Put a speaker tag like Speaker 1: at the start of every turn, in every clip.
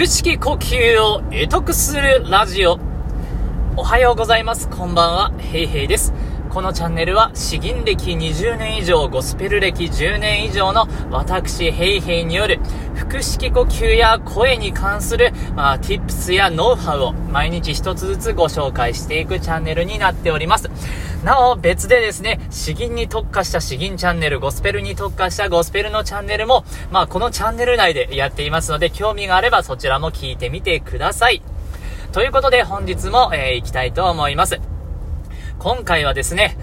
Speaker 1: 腹式呼吸を得得するラジオ。おはようございます。こんばんは。ヘイヘイです。このチャンネルは、詩吟歴20年以上、ゴスペル歴10年以上の私、ヘイヘイによる、腹式呼吸や声に関する、まあ、tips やノウハウを毎日一つずつご紹介していくチャンネルになっております。なお、別でですね、詩吟に特化した詩吟チャンネル、ゴスペルに特化したゴスペルのチャンネルも、まあ、このチャンネル内でやっていますので、興味があればそちらも聞いてみてください。ということで、本日も、えー、行きたいと思います。今回はですね、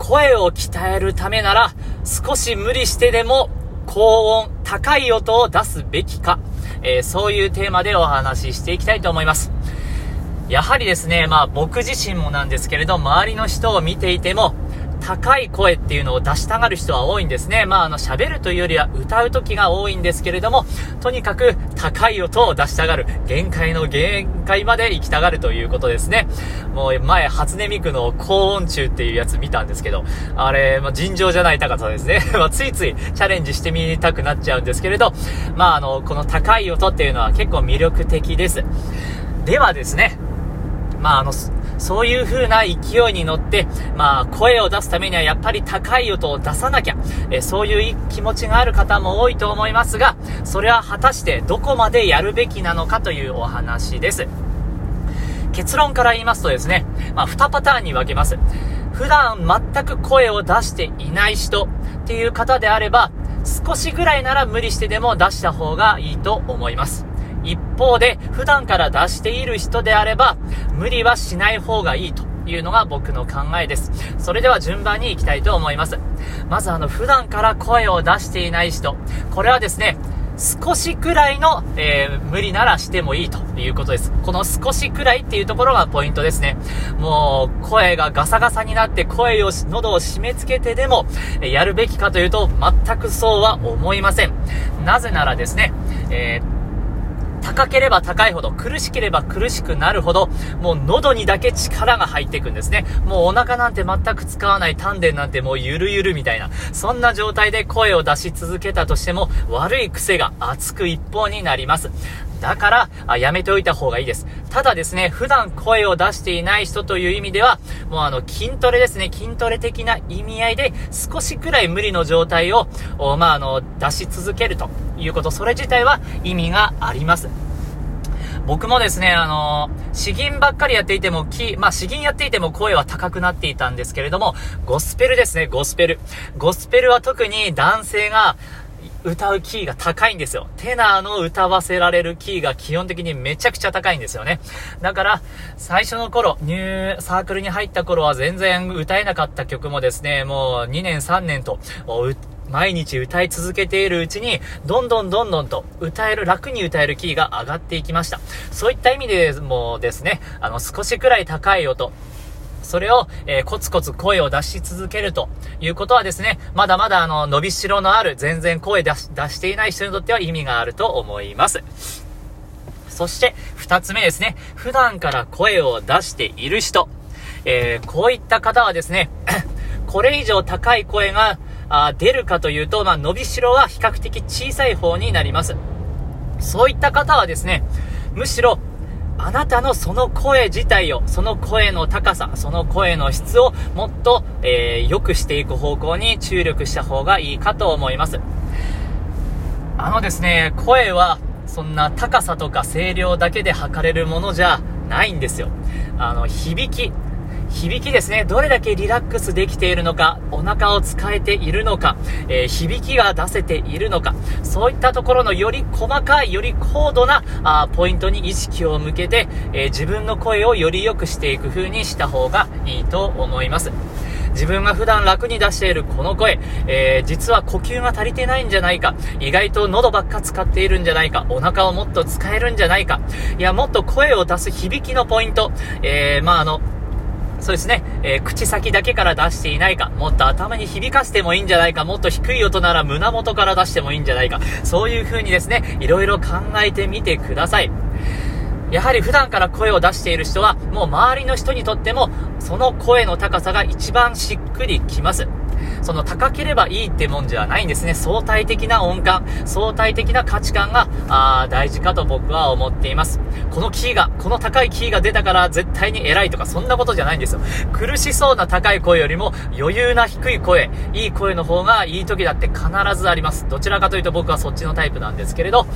Speaker 1: 声を鍛えるためなら、少し無理してでも、高音、高い音を出すべきか、えー、そういうテーマでお話ししていきたいと思います。やはりですね、まあ僕自身もなんですけれど、周りの人を見ていても、高い声っていうのを出したがる人は多いんですね。まあ、あの、喋るというよりは歌う時が多いんですけれども、とにかく高い音を出したがる。限界の限界まで行きたがるということですね。もう前、初音ミクの高音中っていうやつ見たんですけど、あれ、まあ、尋常じゃない高さですね。まあ、ついついチャレンジしてみたくなっちゃうんですけれど、まあ、あの、この高い音っていうのは結構魅力的です。ではですね、まあ、あの、そういう風な勢いに乗って、まあ、声を出すためにはやっぱり高い音を出さなきゃ、えそういう気持ちがある方も多いと思いますが、それは果たしてどこまでやるべきなのかというお話です。結論から言いますとですね、まあ、2パターンに分けます。普段全く声を出していない人っていう方であれば、少しぐらいなら無理してでも出した方がいいと思います。一方で、普段から出している人であれば、無理はしない方がいいというのが僕の考えです。それでは順番に行きたいと思います。まずあの、普段から声を出していない人。これはですね、少しくらいの、えー、無理ならしてもいいということです。この少しくらいっていうところがポイントですね。もう、声がガサガサになって声を、喉を締め付けてでも、やるべきかというと、全くそうは思いません。なぜならですね、えー高ければ高いほど、苦しければ苦しくなるほど、もう喉にだけ力が入っていくんですね。もうお腹なんて全く使わない丹田なんてもうゆるゆるみたいな、そんな状態で声を出し続けたとしても、悪い癖が熱く一方になります。だから、あやめておいた方がいいです。ただですね、普段声を出していない人という意味では、もうあの、筋トレですね、筋トレ的な意味合いで、少しくらい無理の状態を、まあ、あの、出し続けるということ、それ自体は意味があります。僕もですね、あのー、詩吟ばっかりやっていても、き、まあ、詩吟やっていても声は高くなっていたんですけれども、ゴスペルですね、ゴスペル。ゴスペルは特に男性が、歌うキーが高いんですよ。テナーの歌わせられるキーが基本的にめちゃくちゃ高いんですよね。だから、最初の頃、ニューサークルに入った頃は全然歌えなかった曲もですね、もう2年3年と、毎日歌い続けているうちに、どんどんどんどんと歌える、楽に歌えるキーが上がっていきました。そういった意味でもですね、あの、少しくらい高い音、それを、えー、コツコツ声を出し続けるということはですね、まだまだあの、伸びしろのある、全然声出し、出していない人にとっては意味があると思います。そして、二つ目ですね。普段から声を出している人。えー、こういった方はですね、これ以上高い声があ出るかというと、まあ、伸びしろは比較的小さい方になります。そういった方はですね、むしろあなたのその声自体を、その声の高さ、その声の質をもっと、えー、良くしていく方向に注力した方がいいかと思います。あのですね、声はそんな高さとか声量だけで測れるものじゃないんですよ。あの、響き、響きですね、どれだけリラックスできているのか、お腹を使えているのか、えー、響きが出せているのか、そういったところのより細かい、より高度なあポイントに意識を向けて、えー、自分の声をより良くしていく風にした方がいいと思います。自分が普段楽に出しているこの声、えー、実は呼吸が足りてないんじゃないか、意外と喉ばっか使っているんじゃないか、お腹をもっと使えるんじゃないか、いや、もっと声を出す響きのポイント、えー、まあ、あの、そうですね、えー、口先だけから出していないか、もっと頭に響かせてもいいんじゃないか、もっと低い音なら胸元から出してもいいんじゃないか、そういう風にですね、いろいろ考えてみてください。やはり普段から声を出している人は、もう周りの人にとっても、その声の高さが一番しっくりきます。その高ければいいってもんじゃないんですね。相対的な音感、相対的な価値観が、あ大事かと僕は思っています。このキーが、この高いキーが出たから絶対に偉いとか、そんなことじゃないんですよ。苦しそうな高い声よりも余裕な低い声、いい声の方がいい時だって必ずあります。どちらかというと僕はそっちのタイプなんですけれど、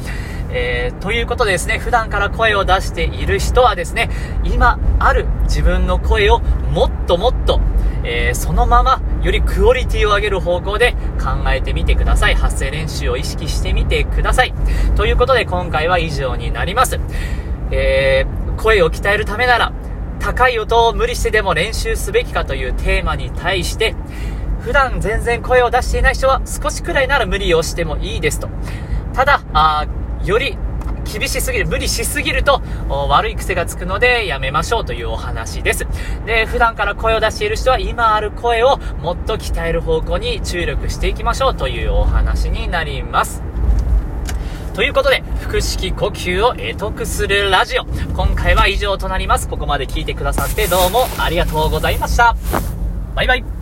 Speaker 1: えー、ということでですね、普段から声を出している人はですね、今ある自分の声をもっともっと、えー、そのままよりクオリティを上げる方向で考えてみてください。発声練習を意識してみてください。ということで今回は以上になります。えー、声を鍛えるためなら、高い音を無理してでも練習すべきかというテーマに対して、普段全然声を出していない人は少しくらいなら無理をしてもいいですと。ただ、あより厳しすぎる、無理しすぎると悪い癖がつくのでやめましょうというお話です。で、普段から声を出している人は今ある声をもっと鍛える方向に注力していきましょうというお話になります。ということで、腹式呼吸を得得するラジオ。今回は以上となります。ここまで聞いてくださってどうもありがとうございました。バイバイ。